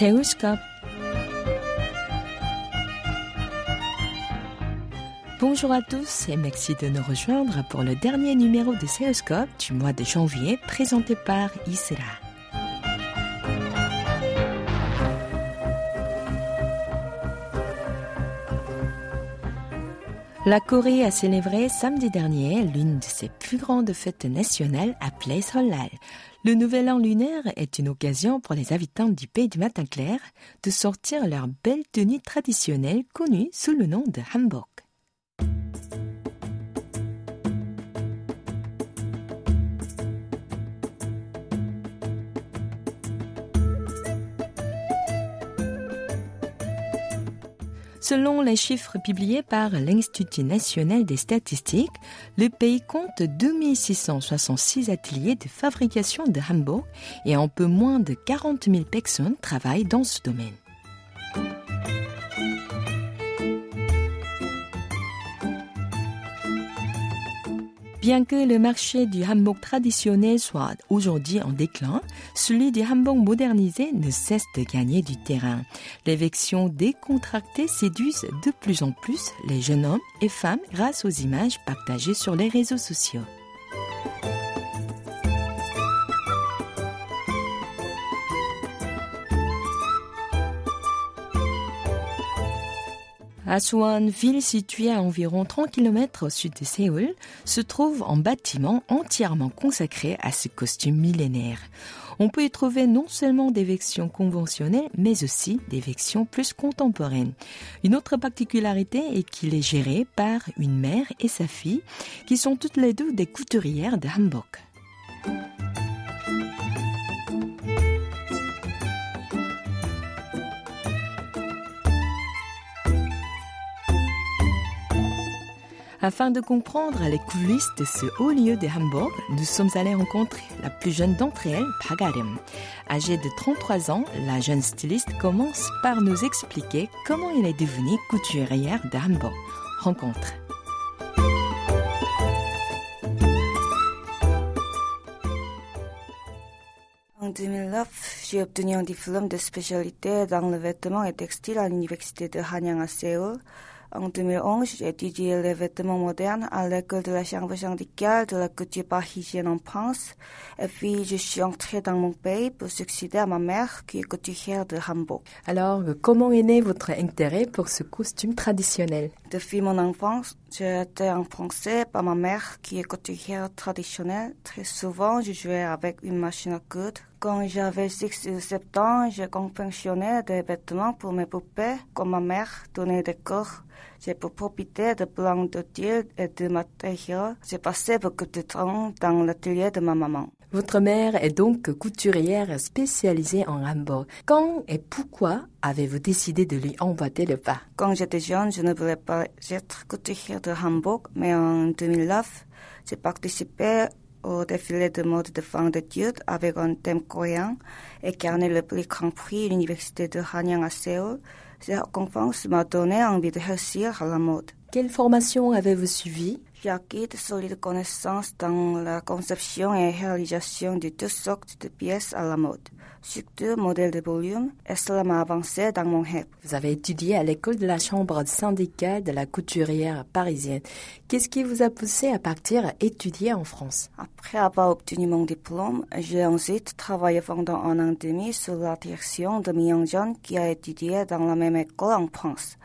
Seoulscope. Bonjour à tous et merci de nous rejoindre pour le dernier numéro de Seoulscope du mois de janvier présenté par Isra. La Corée a célébré samedi dernier l'une de ses plus grandes fêtes nationales appelée Solal. Le nouvel an lunaire est une occasion pour les habitants du pays du matin clair de sortir leur belle tenue traditionnelle connue sous le nom de hanbok. Selon les chiffres publiés par l'Institut national des statistiques, le pays compte 2666 ateliers de fabrication de hanbok et un peu moins de 40 000 personnes travaillent dans ce domaine. Bien que le marché du hanbok traditionnel soit aujourd'hui en déclin, celui du hanbok modernisé ne cesse de gagner du terrain. Les versions décontractées séduisent de plus en plus les jeunes hommes et femmes grâce aux images partagées sur les réseaux sociaux. Asuan, ville située à environ 30 km au sud de Séoul, se trouve un bâtiment entièrement consacré à ce costume millénaire. On peut y trouver non seulement des versions conventionnelles, mais aussi des versions plus contemporaines. Une autre particularité est qu'il est géré par une mère et sa fille, qui sont toutes les deux des couturières de Hamburg. Afin de comprendre les coulisses de ce haut lieu de Hambourg, nous sommes allés rencontrer la plus jeune d'entre elles, Pagarim. Âgée de 33 ans, la jeune styliste commence par nous expliquer comment elle est devenue couturière de Hambourg. Rencontre. En 2009, j'ai obtenu un diplôme de spécialité dans le vêtement et textile à l'université de Hanyang à Séoul. En 2011, j'ai étudié les vêtements modernes à l'école de la chambre syndicale de la couture parisienne en France. Et puis, je suis entrée dans mon pays pour succéder à ma mère qui est couturière de Hambourg. Alors, comment est né votre intérêt pour ce costume traditionnel? Depuis mon enfance, j'ai été influencée par ma mère qui est couturière traditionnelle. Très souvent, je jouais avec une machine à coudre. Quand j'avais 6 ou 7 ans, j'ai confectionné des vêtements pour mes poupées. Quand ma mère donnait des cours, j'ai pu profiter de plans de tuiles et de matériaux. J'ai passé beaucoup de temps dans l'atelier de ma maman. Votre mère est donc couturière spécialisée en Hambourg. Quand et pourquoi avez-vous décidé de lui emboîter le pas? Quand j'étais jeune, je ne voulais pas être couturière de Hambourg, mais en 2009, j'ai participé au défilé de mode de fin d'études avec un thème coréen et gagné le prix Grand Prix à l'université de Hanyang à Séoul. Cette conférence m'a donné envie de réussir à la mode. Quelle formation avez-vous suivi J'ai acquis de solides connaissances dans la conception et réalisation de toutes sortes de pièces à la mode, surtout modèles de volume, et cela m'a avancé dans mon rêve. Vous avez étudié à l'école de la chambre syndicale de la couturière parisienne. Qu'est-ce qui vous a poussé à partir étudier en France? Après avoir obtenu mon diplôme, j'ai ensuite travaillé pendant un an et demi sous la direction de Mi Young-jeon qui a étudié dans la même école en France.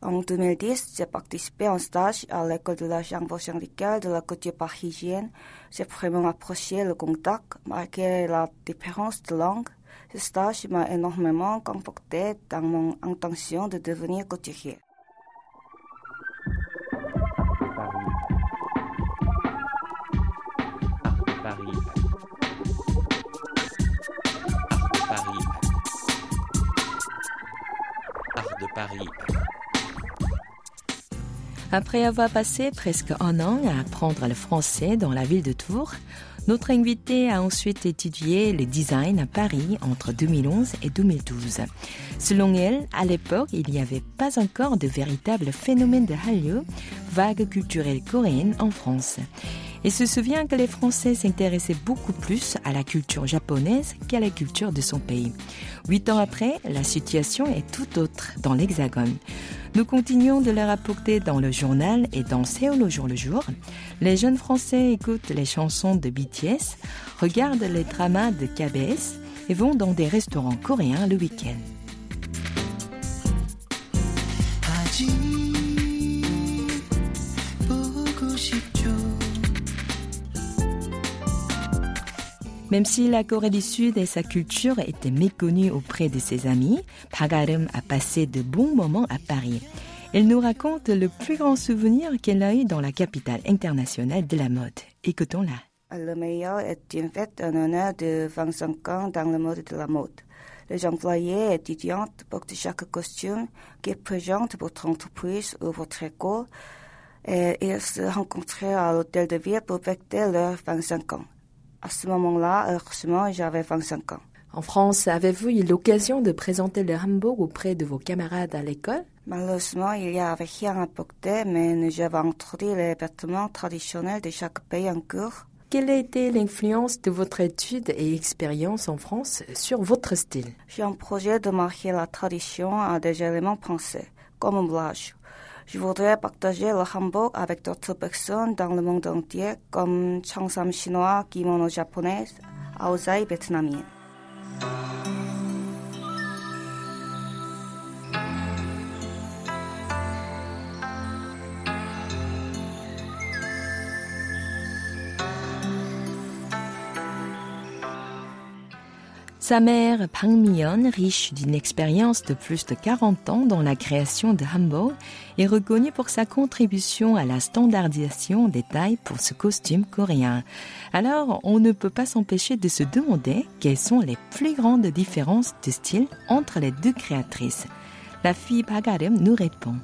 En 2010, j'ai participé à un stage à l'école de la chambre syndicale de la couture parisienne. J'ai vraiment apprécié le contact, malgré la différence de langue. Ce stage m'a énormément conforté dans mon intention de devenir couturier. Après avoir passé presque un an à apprendre le français dans la ville de Tours, notre invité a ensuite étudié le design à Paris entre 2011 et 2012. Selon elle, à l'époque, il n'y avait pas encore de véritable phénomène de Hallyu, vague culturelle coréenne en France. Et se souvient que les Français s'intéressaient beaucoup plus à la culture japonaise qu'à la culture de son pays. Huit ans après, la situation est tout autre dans l'Hexagone. Nous continuons de le rapporter dans le journal et dans Séoul au jour le jour. Les jeunes Français écoutent les chansons de BTS, regardent les dramas de KBS et vont dans des restaurants coréens le week-end. Même si la Corée du Sud et sa culture étaient méconnues auprès de ses amis, Pagarum a passé de bons moments à Paris. Elle nous raconte le plus grand souvenir qu'elle a eu dans la capitale internationale de la mode. Écoutons-la. Le meilleur est une fête en honneur de 25 ans dans le mode de la mode. Les employés et étudiantes portent chaque costume qui présente votre entreprise ou votre école et ils se rencontraient à l'hôtel de ville pour fêter leurs 25 ans. À ce moment-là, heureusement, j'avais 25 ans. En France, avez-vous eu l'occasion de présenter le hanbok auprès de vos camarades à l'école? Malheureusement, il n'y avait rien à porter, mais nous avons introduit les vêtements traditionnels de chaque pays en cours. Quelle a été l'influence de votre étude et expérience en France sur votre style? J'ai un projet de marquer la tradition à des éléments français, comme un blage. Je voudrais partager le hanbok avec d'autres personnes dans le monde entier, comme changsam chinois, kimono japonais, aozai vietnamien. Sa mère, Pang Mion, riche d'une expérience de plus de 40 ans dans la création de hanbok, est reconnue pour sa contribution à la standardisation des tailles pour ce costume coréen. Alors, on ne peut pas s'empêcher de se demander quelles sont les plus grandes différences de style entre les deux créatrices. La fille Pagarim nous répond.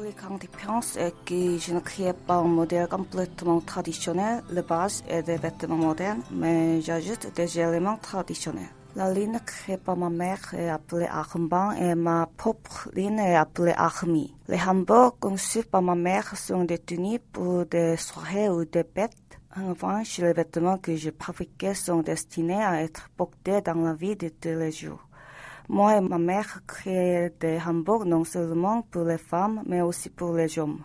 La différence est que je ne crée pas un modèle complètement traditionnel, le base est des vêtements modernes, mais j'ajoute des éléments traditionnels. La ligne créée par ma mère est appelée Ahmban et ma propre ligne est appelée Ahmi. Les hanboks conçus par ma mère sont des tenues pour des soirées ou des fêtes. En revanche, les vêtements que je fabriquais sont destinés à être portés dans la vie de tous les jours. Moi et ma mère créent des hanboks non seulement pour les femmes, mais aussi pour les hommes.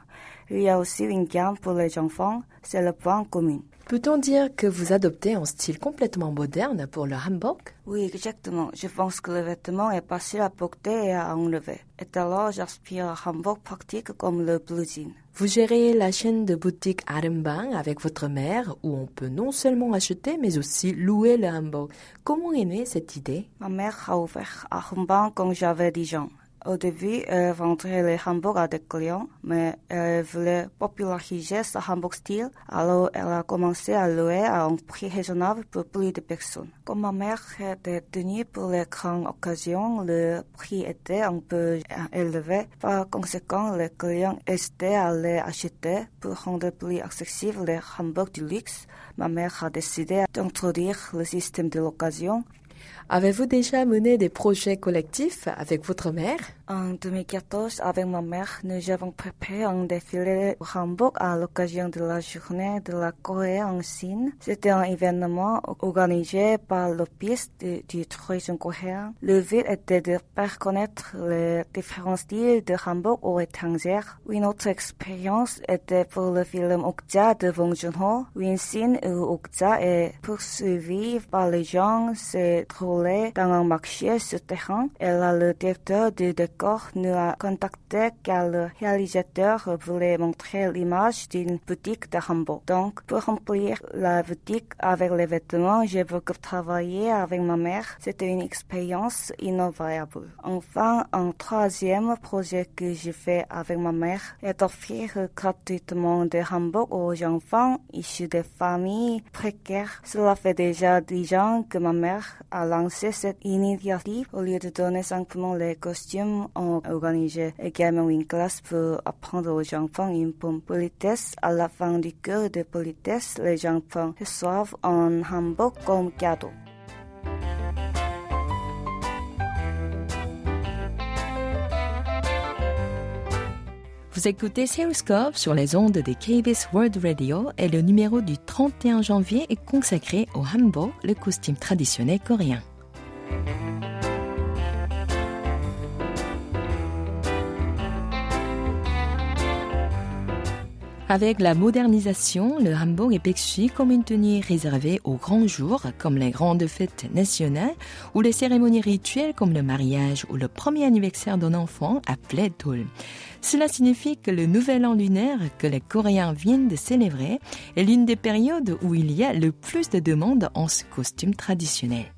Il y a aussi une gamme pour les enfants, c'est le point commun. Peut-on dire que vous adoptez un style complètement moderne pour le hanbok? Oui, exactement. Je pense que le vêtement est facile à porter et à enlever. Et alors, j'aspire à hanbok pratique comme le blue jean. Vous gérez la chaîne de boutique Arembang avec votre mère où on peut non seulement acheter mais aussi louer le hanbok. Comment est née cette idée? Ma mère a ouvert Arembang quand j'avais 10 ans. Au début, elle vendait les hanboks à des clients, mais elle voulait populariser ce hanbok style, alors elle a commencé à louer à un prix raisonnable pour plus de personnes. Comme ma mère était tenue pour les grandes occasions, le prix était un peu élevé. Par conséquent, les clients hésitaient à les acheter pour rendre plus accessibles les hanboks du luxe. Ma mère a décidé d'introduire le système de l'occasion Avez-vous déjà mené des projets collectifs avec votre mère? En 2014, avec ma mère, nous avons préparé un défilé au Hambourg à l'occasion de la journée de la Corée en Chine. C'était un événement organisé par l'Office du tourisme coréen. Le but était de faire connaître les différents styles de Hambourg aux étrangers. Une autre expérience était pour le film Okja de Bong Joon-ho. Une scène où Okja est poursuivi par les gens se trouvait dans un marché souterrain. Et là, le directeur du nous a contacté car le réalisateur voulait montrer l'image d'une boutique de Hambourg. Donc, pour remplir la boutique avec les vêtements, j'ai beaucoup travaillé avec ma mère. C'était une expérience inoubliable. Enfin, un troisième projet que j'ai fait avec ma mère est d'offrir gratuitement des Hambourg aux enfants issus des familles précaires. Cela fait déjà dix ans que ma mère a lancé cette initiative. Au lieu de donner simplement les costumes, on organisé également une classe pour apprendre aux enfants une bonne politesse. À la fin du cours de politesse, les enfants reçoivent un hanbok comme cadeau. Vous écoutez Seoulscope sur les ondes des KBS World Radio et le numéro du 31 janvier est consacré au hanbok, le costume traditionnel coréen. Avec la modernisation, le hanbok est perçu comme une tenue réservée aux grands jours, comme les grandes fêtes nationales, ou les cérémonies rituelles comme le mariage ou le premier anniversaire d'un enfant appelé Dol. Cela signifie que le nouvel an lunaire que les Coréens viennent de célébrer est l'une des périodes où il y a le plus de demandes en ce costume traditionnel.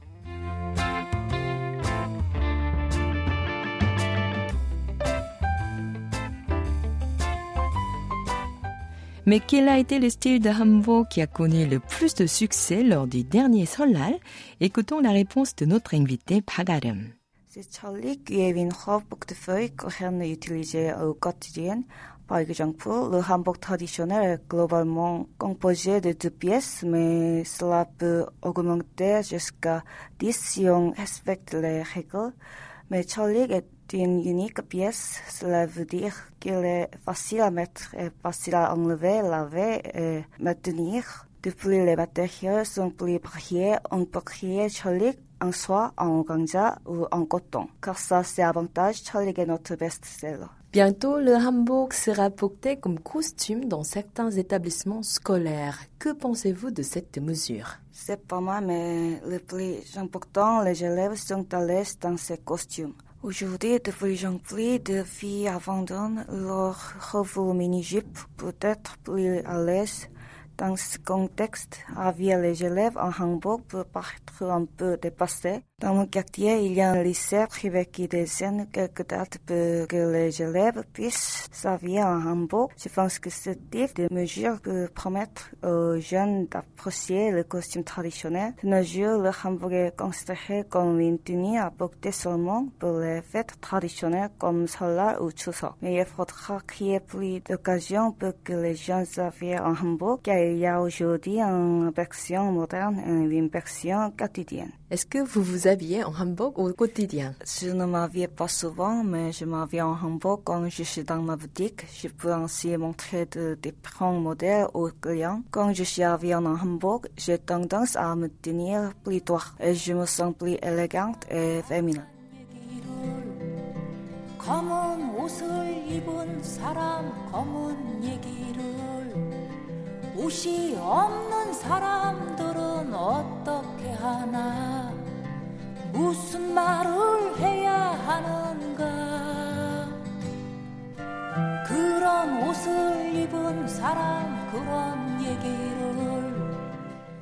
Mais quel a été le style de hanbok qui a connu le plus de succès lors du dernier Solal? Écoutons la réponse de notre invité Pagarum. C'est Charlie qui est une hanbok de feuilles coréenne utilisée au quotidien. Par exemple, le hanbok traditionnel est globalement composé de deux pièces, mais cela peut augmenter jusqu'à 10 si on respecte les règles. Mais Charlie est une unique pièce, cela veut dire qu'il est facile à mettre et facile à enlever, laver et maintenir. Depuis les matériaux sont plus variés, on peut créer chalik en soie, en organza ou en coton. Car ça, c'est avantage, chalik est notre best-seller. Bientôt, le hanbok sera porté comme costume dans certains établissements scolaires. Que pensez-vous de cette mesure? C'est pas mal, mais le plus important, les élèves sont à l'aise dans ces costumes. Aujourd'hui, de plus en plus de filles abandonnent leur robe mini-jupe pour être plus à l'aise dans ce contexte. Avoir les élèves en hanbok peut paraître un peu dépassé. Dans mon quartier, il y a un lycée privé qui désigne quelques dates pour que les élèves puissent s'habiller en hanbok. Je pense que ce type de mesure peut permettre aux jeunes d'apprécier le costume traditionnel. De nos jours, le hanbok est considéré comme une tenue à porter seulement pour les fêtes traditionnelles comme Solal ou Chuseok. Mais il faudra créer plus d'occasions pour que les jeunes s'habillent en car il y a aujourd'hui une version moderne et une version quotidienne. Est-ce que vous vous habillez en hanbok au quotidien Je ne m'habille pas souvent, mais je m'habille en hanbok quand je suis dans ma boutique. Je peux ainsi montrer de différents modèles aux clients. Quand je suis habillée en hanbok, j'ai tendance à me tenir plus droit et je me sens plus élégante et féminine. 검은 옷을 입은 사람 검은 얘기를 옷이 없는 사람들은 어떻게 하나? 무슨 말을 해야 하는가? 그런 옷을 입은 사람 그런 얘기를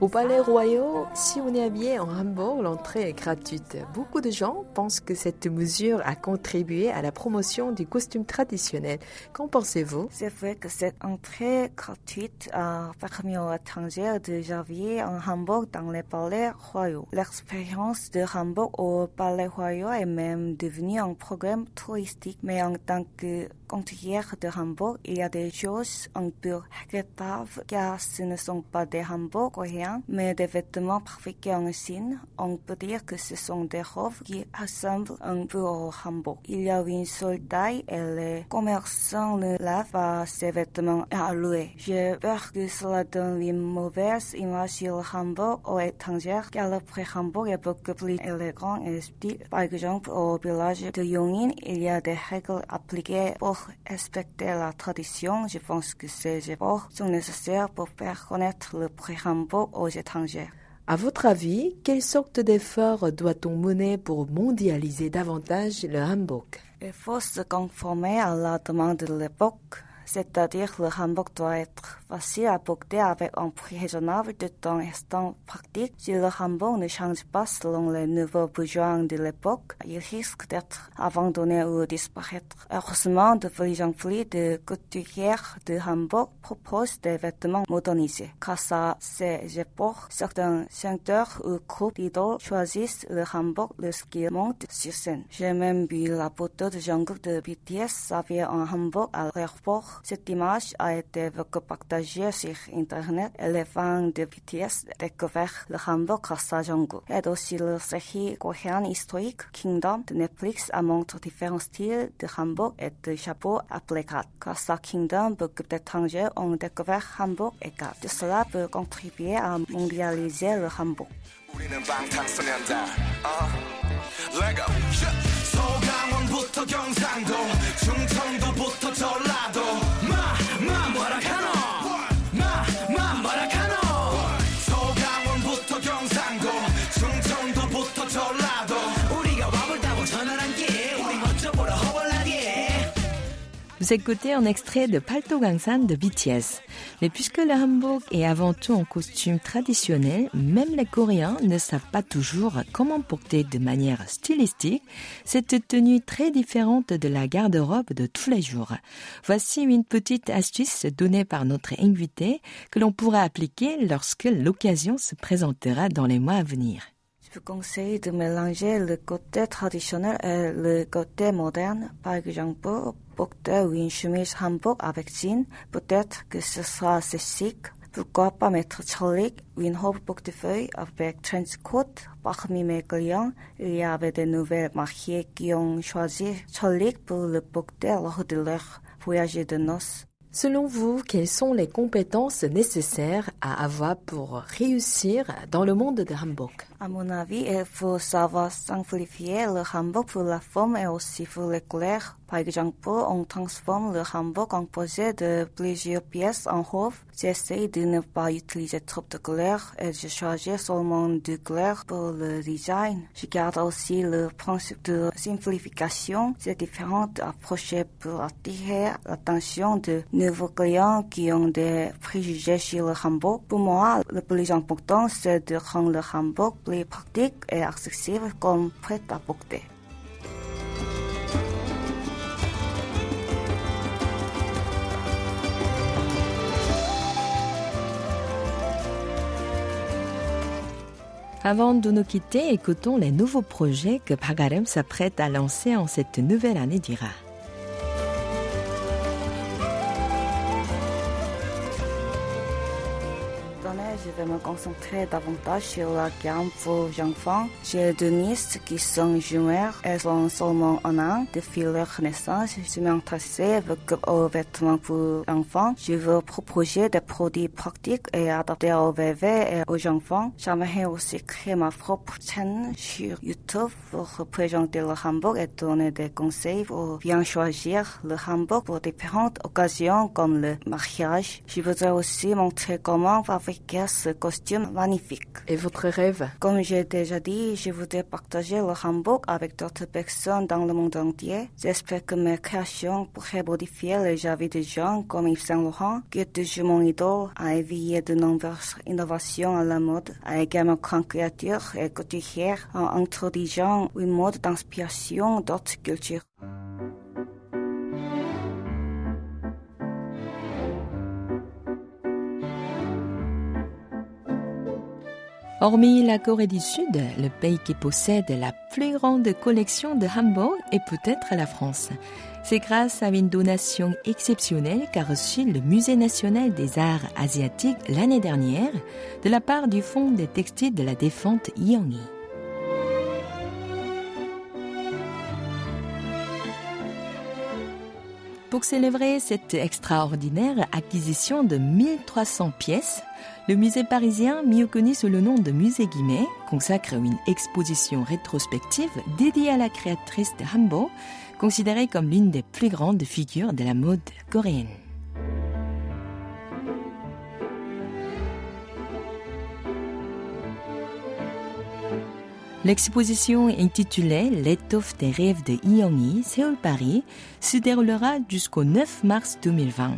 Au Palais Royal, si on est habillé en hanbok, l'entrée est gratuite. Beaucoup de gens pensent que cette mesure a contribué à la promotion du costume traditionnel. Qu'en pensez-vous? C'est vrai que cette entrée gratuite a permis aux étrangers de s'habiller en hanbok dans les palais royaux. L'expérience de hanbok au Palais Royal est même devenue un programme touristique, mais en tant que de hanbok, il y a des choses un peu regrettables car ce ne sont pas des hanboks coréens mais des vêtements fabriqués en Chine. On peut dire que ce sont des robes qui ressemblent un peu au hanbok. Il y a une seule et les commerçants ne lavent pas ces vêtements à louer. J'ai peur que cela donne une mauvaise image sur le hanbok aux étrangers car le pré-hanbok est beaucoup plus élégant et style. Par exemple, au village de Yongin, il y a des règles appliquées pour respecter la tradition. Je pense que ces efforts sont nécessaires pour faire connaître le pré-hanbok aux étrangers. À votre avis, quelle sorte d'efforts doit-on mener pour mondialiser davantage le hanbok? Il faut se conformer à la demande de l'époque, c'est-à-dire le hanbok doit être facile à porter avec un prix raisonnable tout en restant pratique. Si le hanbok ne change pas selon les nouveaux besoins de l'époque, il risque d'être abandonné ou disparaître. Heureusement, de plus en plus de couturières de hanbok proposent des vêtements modernisés. Grâce à ces efforts, certains chanteurs ou groupes d'idoles choisissent le hanbok lorsqu'ils montent sur scène. J'ai même vu la photo de Jungkook de BTS habillé en hanbok à l'aéroport Cette image a été beaucoup partagée sur Internet et les fans de BTS découvrent le Hambourg grâce à Jungkook. Et aussi la série coréenne historique Kingdom de Netflix a montré différents styles de Hambourg et de chapeaux applicables. Grâce à Kingdom, beaucoup d'étrangers ont découvert Hambourg et Gat. De cela peut contribuer à mondialiser le Hambourg. 우리는 방탄소년단 어 레고 소강원부터 경상도 충청도부터 전라 Écoutez un extrait de Palto Gangsan de BTS. Mais puisque le hanbok est avant tout en costume traditionnel, même les Coréens ne savent pas toujours comment porter de manière stylistique cette tenue très différente de la garde-robe de tous les jours. Voici une petite astuce donnée par notre invité que l'on pourra appliquer lorsque l'occasion se présentera dans les mois à venir. Je conseille de mélanger le côté traditionnel et le côté moderne. Par exemple, porter une chemise hanbok avec jean, peut-être que ce sera assez chic. Pourquoi pas mettre chalik, une robe portefeuille avec trench coat. Parmi mes clients, il y avait de nouvelles mariées qui ont choisi chalik pour le porter lors de leur voyage de noces. Selon vous, quelles sont les compétences nécessaires à avoir pour réussir dans le monde de hanbok À mon avis, il faut savoir simplifier le hanbok pour la forme et aussi pour les couleurs. Par exemple, on transforme le en projet de plusieurs pièces en robe. J'essaie de ne pas utiliser trop de couleurs et je choisis seulement deux couleurs pour le design. Je garde aussi le principe de simplification. C'est différentes approches pour attirer l'attention de nouveaux clients qui ont des préjugés sur le hanbok. Pour moi, le plus important, c'est de rendre le hanbok plus pratique et accessible comme prêt à porter. Avant de nous quitter, écoutons les nouveaux projets que Pagarem s'apprête à lancer en cette nouvelle année d'Ira. Je vais me concentrer davantage sur la gamme pour enfants. J'ai deux nièces qui sont jumelles. Elles ont seulement un an depuis leur naissance. Je m'intéresse beaucoup aux vêtements pour enfants. Je veux proposer des produits pratiques et adaptés aux bébés et aux enfants. J'aimerais aussi créer ma propre chaîne sur YouTube pour présenter le hanbok et donner des conseils pour bien choisir le hanbok pour différentes occasions comme le mariage. Je voudrais aussi montrer comment fabriquer ce costume magnifique. Et votre rêve Comme j'ai déjà dit, je voudrais partager le hanbok avec d'autres personnes dans le monde entier. J'espère que mes créations pourraient modifier les vies des gens comme Yves Saint Laurent, qui est toujours mon idole, a éveillé de nombreuses innovations à la mode, a également grand créateur et couturière en introduisant une mode d'inspiration d'autres cultures. Hormis la Corée du Sud, le pays qui possède la plus grande collection de hanbok est peut-être la France. C'est grâce à une donation exceptionnelle qu'a reçu le Musée national des arts asiatiques l'année dernière de la part du Fonds des textiles de la défense Yongi. Pour célébrer cette extraordinaire acquisition de 1300 pièces, le musée parisien, mieux connu sous le nom de Musée Guimet, consacre une exposition rétrospective dédiée à la créatrice de hanbok, considérée comme l'une des plus grandes figures de la mode coréenne. L'exposition intitulée L'étoffe des rêves de Young-hee, Séoul-Paris, se déroulera jusqu'au 9 mars 2020.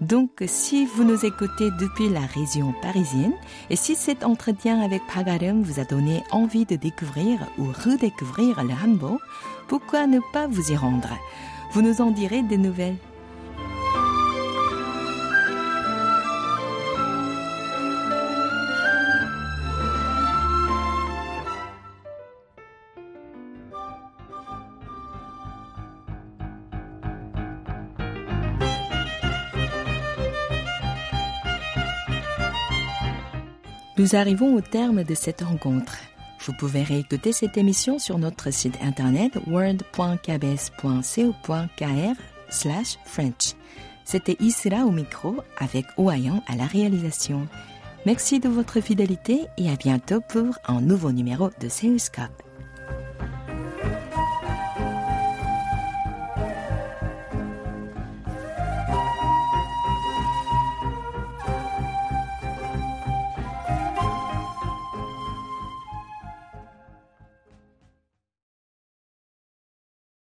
Donc, si vous nous écoutez depuis la région parisienne et si cet entretien avec Pagarum vous a donné envie de découvrir ou redécouvrir le hanbok, pourquoi ne pas vous y rendre? Vous nous en direz des nouvelles. Nous arrivons au terme de cette rencontre. Vous pouvez réécouter cette émission sur notre site internet word.kbs.co.kr slash French. C'était Isra au micro avec Ouayan à la réalisation. Merci de votre fidélité et à bientôt pour un nouveau numéro de Seuscope.